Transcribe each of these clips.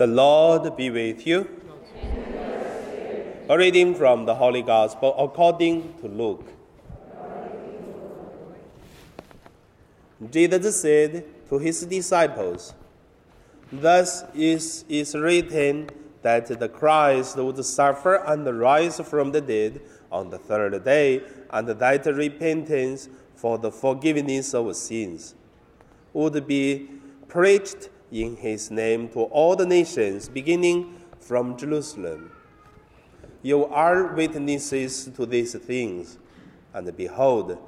The Lord be with you. A reading from the Holy Gospel according to Luke. Jesus said to his disciples, Thus is, is written that the Christ would suffer and rise from the dead on the third day, and that repentance for the forgiveness of sins would be preached in his name to all the nations, beginning from Jerusalem. You are witnesses to these things, and behold,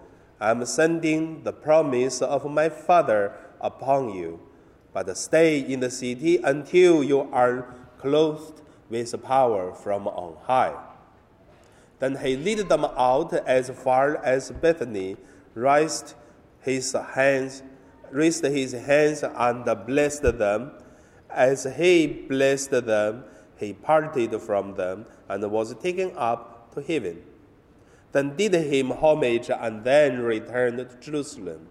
I am sending the promise of my Father upon you. But stay in the city until you are clothed with power from on high. Then he led them out as far as Bethany, raised his hands raised his hands and blessed them. As he blessed them, he parted from them and was taken up to heaven. Then did him homage and then returned to Jerusalem.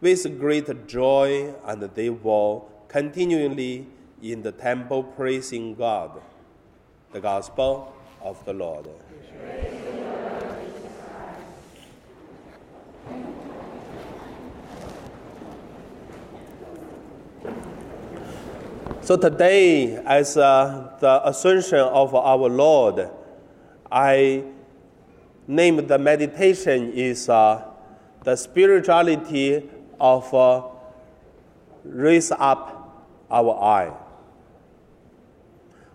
With great joy, and they were continually in the temple praising God. The Gospel of the Lord. So today, as uh, the Ascension of our Lord, I name the meditation is uh, the spirituality of uh, raise up our eye.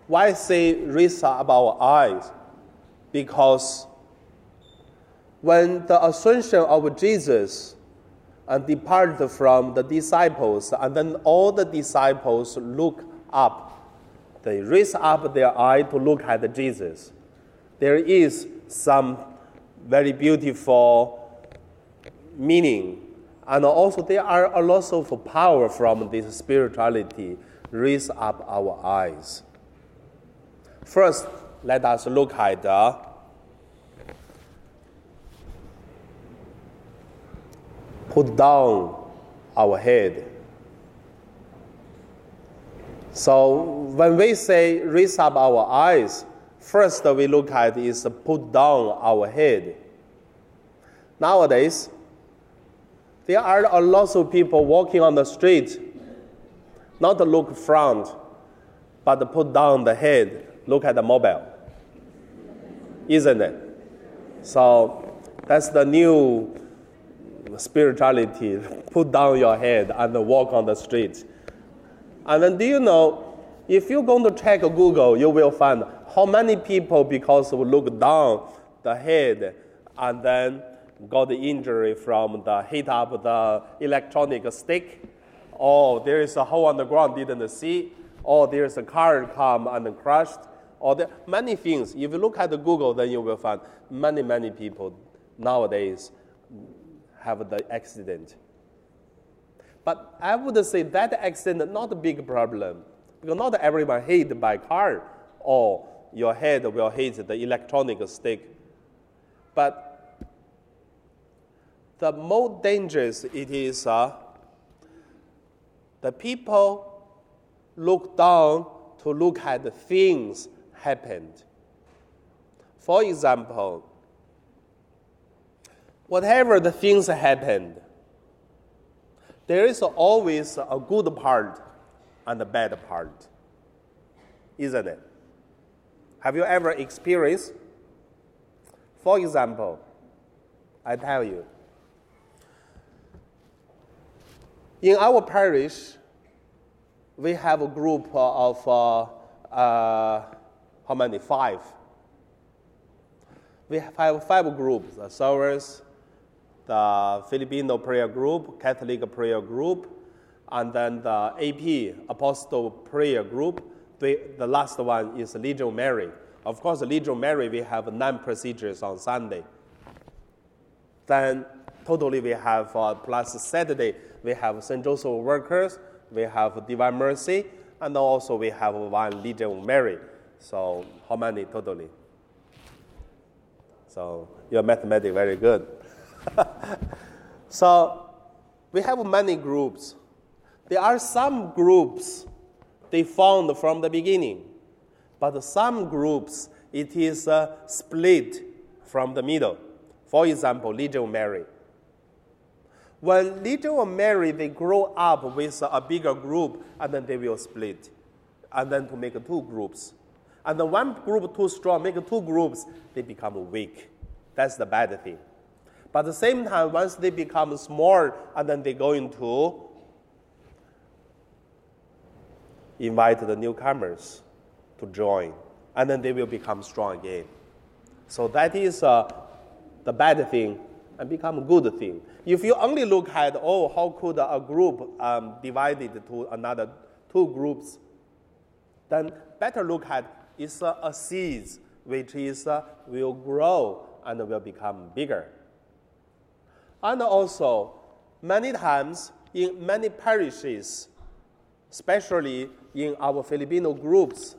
Why say raise up our eyes? Because when the ascension of Jesus and depart from the disciples, and then all the disciples look up. They raise up their eye to look at Jesus. There is some very beautiful meaning, and also there are a lot of power from this spirituality. Raise up our eyes. First, let us look at uh, put down our head. So when we say raise up our eyes, first we look at is put down our head. Nowadays, there are a lot of people walking on the street, not to look front, but put down the head, look at the mobile. Isn't it? So that's the new spirituality, put down your head and walk on the street. And then do you know, if you're going to check Google, you will find how many people, because of look down the head and then got the injury from the hit up the electronic stick, or there is a hole on the ground didn't see, oh, or there's a car come and crushed, or oh, there many things. If you look at the Google, then you will find many, many people nowadays have the accident. But I would say that accident not a big problem because not everyone hit by car or your head will hit the electronic stick. But the more dangerous it is, uh, the people look down to look at the things happened. For example, whatever the things happened, there is always a good part and a bad part, isn't it? Have you ever experienced? For example, I tell you, in our parish, we have a group of uh, uh, how many? Five. We have five groups: the servers, the Filipino prayer group, Catholic prayer group, and then the AP, Apostle prayer group. The, the last one is Legion Mary. Of course, Legion Mary, we have nine procedures on Sunday. Then, totally, we have, uh, plus Saturday, we have St. Joseph workers, we have Divine Mercy, and also we have one Legion Mary. So, how many totally? So, your mathematics very good. so we have many groups. There are some groups, they found from the beginning. But some groups, it is uh, split from the middle. For example, Little Mary. When Little Mary, they grow up with a bigger group, and then they will split, and then to make two groups. And the one group too strong, make two groups, they become weak. That's the bad thing. But at the same time, once they become small, and then they go into invite the newcomers to join, and then they will become strong again. So that is uh, the bad thing and become a good thing. If you only look at, oh, how could a group um, divided to another two groups, then better look at is uh, a seed which is uh, will grow and will become bigger. And also, many times in many parishes, especially in our Filipino groups.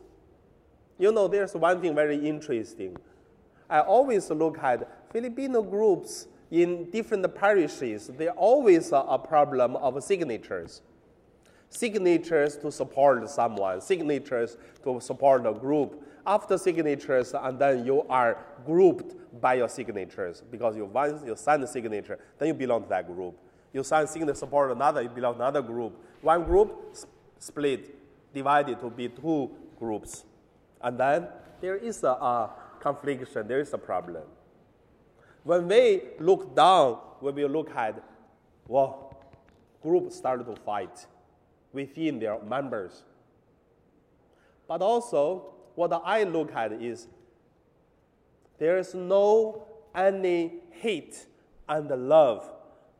You know, there's one thing very interesting. I always look at Filipino groups in different parishes, there always a problem of signatures. Signatures to support someone, signatures to support a group. After signatures, and then you are grouped by your signatures because you once you sign the signature, then you belong to that group. You sign signature support another, you belong to another group. One group split divided to be two groups. And then there is a, a confliction, there is a problem. When we look down, when we look at, well, groups started to fight within their members. But also, what I look at is there is no any hate and love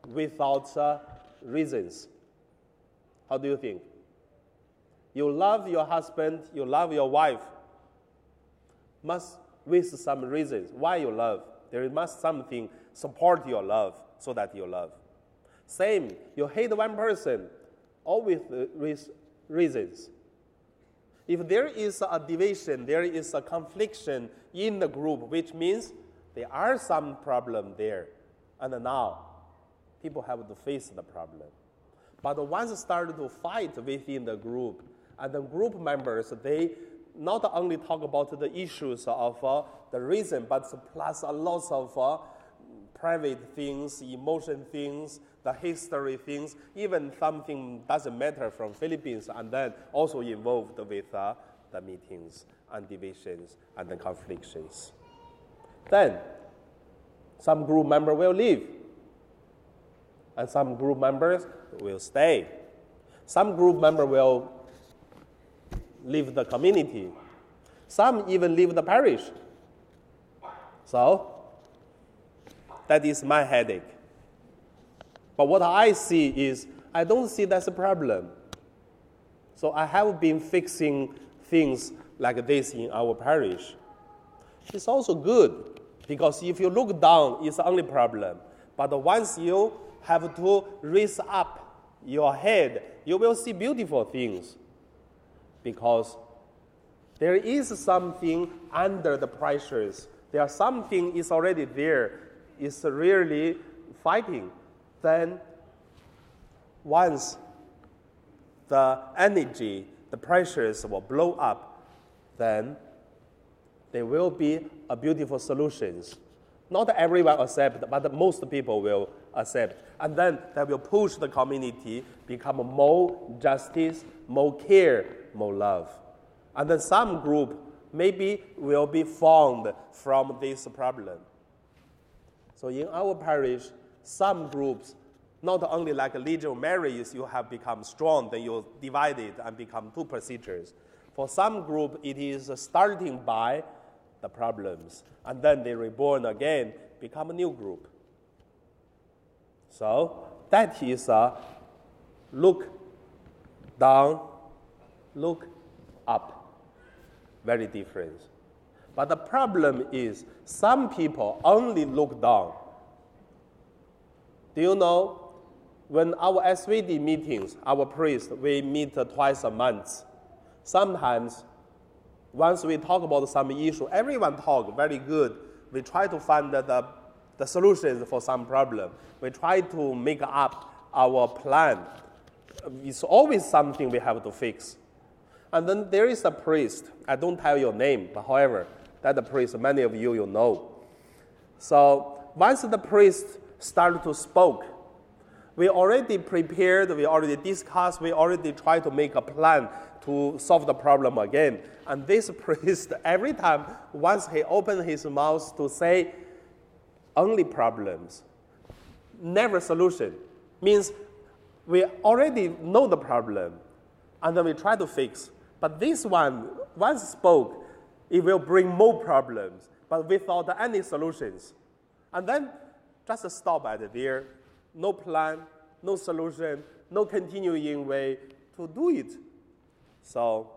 without uh, reasons. How do you think? You love your husband, you love your wife, must with some reasons why you love. There must something support your love so that you love. Same, you hate one person, always with reasons. If there is a division, there is a confliction in the group, which means there are some problem there. And now, people have to face the problem. But once started to fight within the group, and the group members, they not only talk about the issues of uh, the reason, but plus a lot of uh, private things, emotion things, the history things, even something doesn't matter from Philippines, and then also involved with uh, the meetings and divisions and the conflicts. Then, some group member will leave, and some group members will stay. Some group member will leave the community. Some even leave the parish. So, that is my headache. But what I see is, I don't see that's a problem. So I have been fixing things like this in our parish. It's also good because if you look down, it's only problem. But once you have to raise up your head, you will see beautiful things because there is something under the pressures. There something is already there, is really fighting. Then once the energy, the pressures will blow up, then there will be a beautiful solutions. Not everyone accept, but most people will accept. And then that will push the community become more justice, more care, more love. And then some group maybe will be formed from this problem. So in our parish, some groups, not only like Legion of Marys, you have become strong, then you divide it and become two procedures. For some group, it is starting by the problems, and then they reborn again, become a new group. So that is a look down look up. Very different. But the problem is some people only look down. Do you know when our SVD meetings, our priests, we meet twice a month. Sometimes, once we talk about some issue, everyone talk very good. We try to find the, the solutions for some problem. We try to make up our plan. It's always something we have to fix. And then there is a priest. I don't tell your name, but however, that the priest, many of you you know. So once the priest started to spoke, we already prepared, we already discussed, we already tried to make a plan to solve the problem again. And this priest, every time, once he opened his mouth to say only problems, never solution, means we already know the problem, and then we try to fix. But this one, once spoke, it will bring more problems, but without any solutions. And then just stop at there. No plan, no solution, no continuing way to do it. So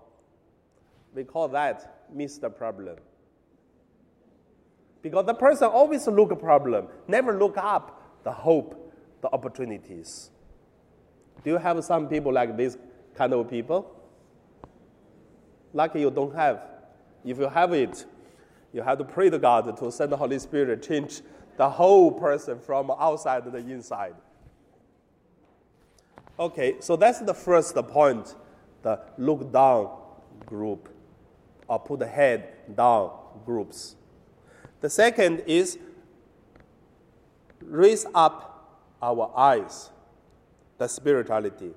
we call that the problem. Because the person always look a problem, never look up the hope, the opportunities. Do you have some people like this kind of people? Lucky you don't have. If you have it, you have to pray to God to send the Holy Spirit change the whole person from outside to the inside. Okay, so that's the first point, the look down group, or put the head down groups. The second is raise up our eyes the spirituality.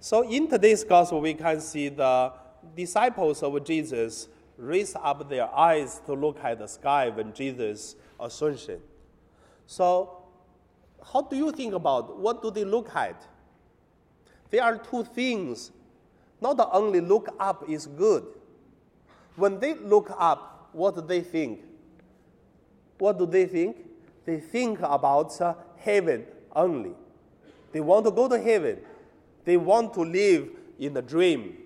So in today's gospel, we can see the disciples of Jesus raise up their eyes to look at the sky when Jesus ascension. So how do you think about what do they look at? There are two things. Not only look up is good. When they look up, what do they think? What do they think? They think about uh, heaven only. They want to go to heaven. They want to live in the dream,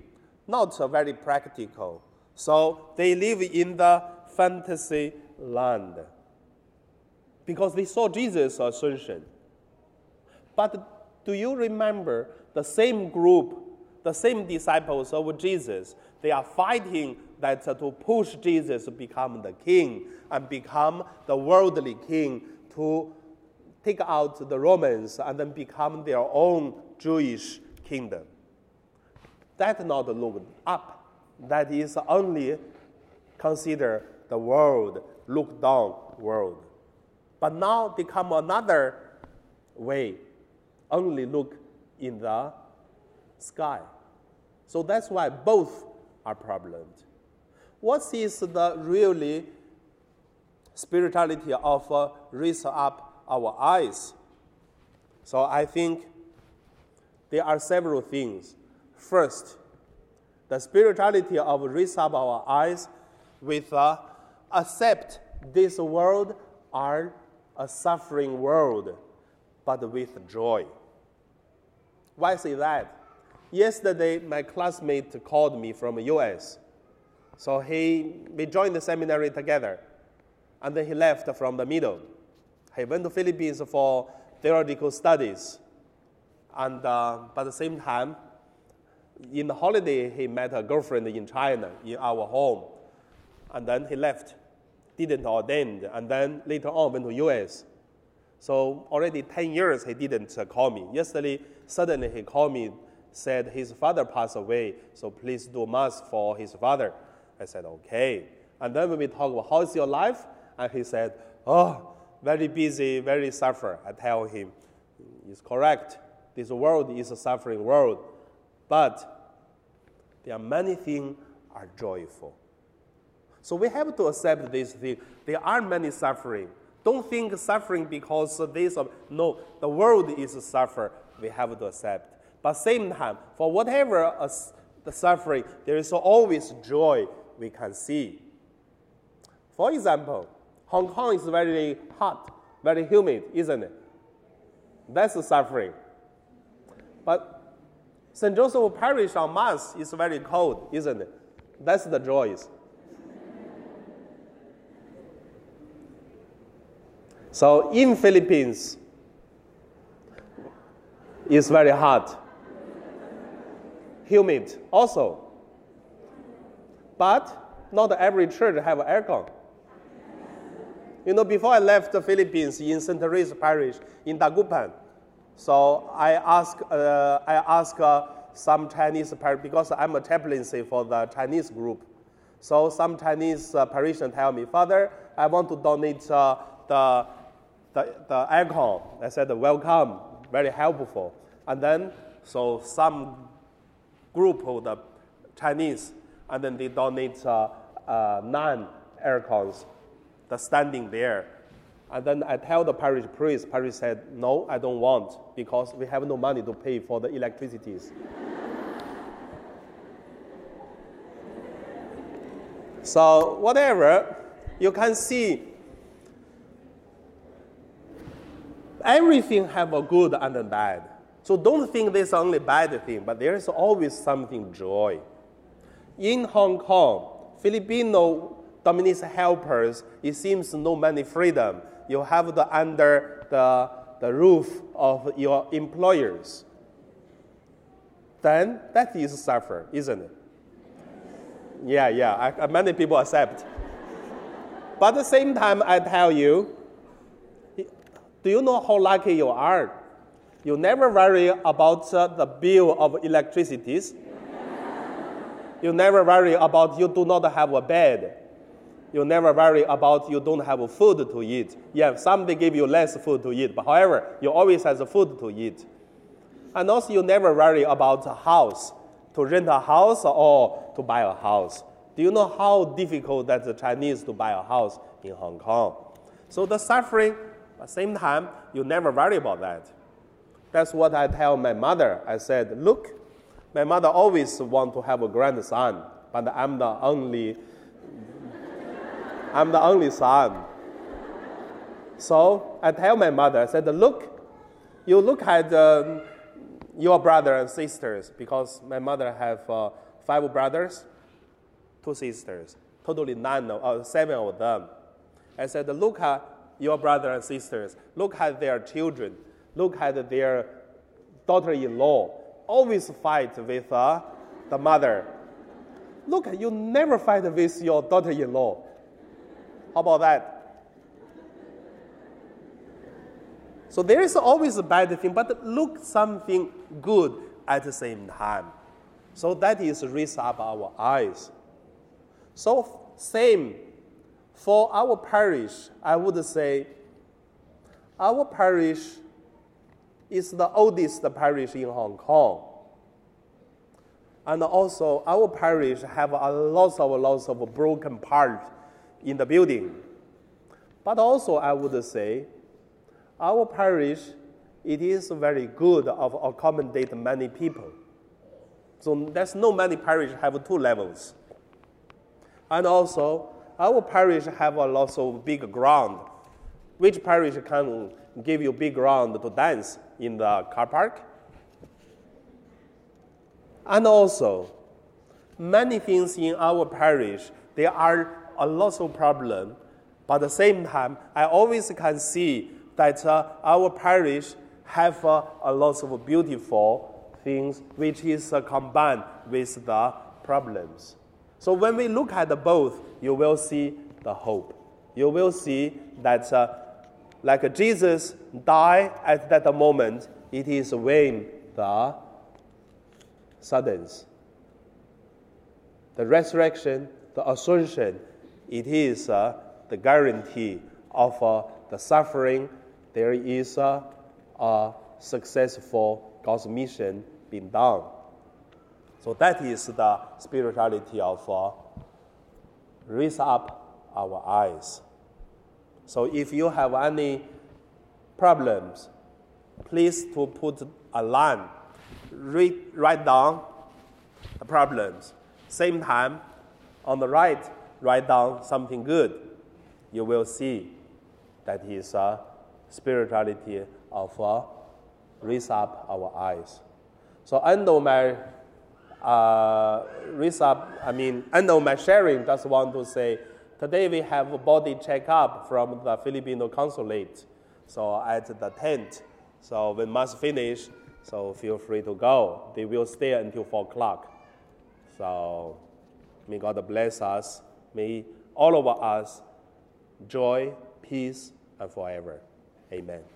not very practical. So they live in the fantasy land because they saw Jesus' ascension. But do you remember the same group, the same disciples of Jesus? They are fighting that to push Jesus to become the king and become the worldly king to take out the Romans and then become their own Jewish kingdom. That not look up. That is only consider the world, look down world. But now they come another way, only look in the sky. So that's why both are problems. What is the really spirituality of uh, raise up our eyes. So I think there are several things. First, the spirituality of raise up our eyes with uh, accept this world are a suffering world, but with joy. Why say that? Yesterday, my classmate called me from US. So he, we joined the seminary together, and then he left from the middle. He went to Philippines for theological studies. And uh, by the same time, in the holiday, he met a girlfriend in China, in our home. And then he left, didn't ordain, and then later on went to US. So already 10 years he didn't uh, call me. Yesterday, suddenly he called me, said his father passed away, so please do mass for his father. I said, okay. And then when we talk about how's your life, and he said, oh, very busy, very suffer. I tell him, it's correct. This world is a suffering world. But there are many things are joyful. So we have to accept this thing. There are many suffering. Don't think suffering because this. No, the world is suffer. We have to accept. But same time, for whatever the suffering, there is always joy we can see. For example, Hong Kong is very hot, very humid, isn't it? That's suffering. But St. Joseph Parish on Mars is very cold, isn't it? That's the joys. So in Philippines, it's very hot, humid also. But not every church have aircon. You know, before I left the Philippines in St. Teresa Parish in Dagupan, so I asked, uh, I asked uh, some Chinese, because I'm a chaplaincy for the Chinese group. So some Chinese uh, tell me, Father, I want to donate uh, the, the, the aircon. I said, welcome, very helpful. And then, so some group of the Chinese, and then they donate uh, uh, nine aircons, the standing there. And then I tell the parish priest, parish said, no, I don't want, because we have no money to pay for the electricities. so whatever, you can see everything have a good and a bad. So don't think this is only bad thing, but there is always something joy. In Hong Kong, Filipino domestic helpers, it seems no many freedom. You have the under the, the roof of your employers. Then that is suffer, isn't it? Yeah, yeah, I, many people accept. but at the same time, I tell you, do you know how lucky you are? You never worry about uh, the bill of electricity. you never worry about you do not have a bed. You never worry about you don't have food to eat. Yeah, some they give you less food to eat, but however, you always have food to eat. And also, you never worry about a house, to rent a house or to buy a house. Do you know how difficult that the Chinese to buy a house in Hong Kong? So the suffering, at the same time, you never worry about that. That's what I tell my mother. I said, look, my mother always want to have a grandson, but I'm the only, I'm the only son. So I tell my mother, I said, look, you look at um, your brother and sisters, because my mother have uh, five brothers two sisters, totally nine, uh, seven of them. I said, look at your brother and sisters, look at their children, look at their daughter-in-law, always fight with uh, the mother. Look, you never fight with your daughter-in-law. How about that? So there is always a bad thing, but look something good at the same time. So that is raise up our eyes. So, same for our parish, I would say our parish is the oldest parish in Hong Kong. And also, our parish have a lot of lots of broken parts in the building. But also, I would say, our parish, it is very good of accommodate many people. So there's no many parish have two levels. And also, our parish have a lot of big ground. Which parish can give you big ground to dance in the car park? And also, many things in our parish, they are a lot of problem. But at the same time, I always can see that uh, our parish have uh, a lot of beautiful things which is uh, combined with the problems. So when we look at the both, you will see the hope. You will see that, uh, like Jesus died at that moment, it is when the suddens. The resurrection, the ascension, it is uh, the guarantee of uh, the suffering. There is uh, a successful God's mission being done. So that is the spirituality of uh, raise up our eyes. So if you have any problems, please to put a line, read, write down the problems. Same time, on the right, write down something good. You will see that is a spirituality of uh, raise up our eyes. So end of my uh, up, I mean, end of my sharing, just want to say, today we have a body checkup from the Filipino consulate. So at the tent. So we must finish, so feel free to go. They will stay until 4 o'clock. So may God bless us. May all of us joy, peace, and forever. Amen.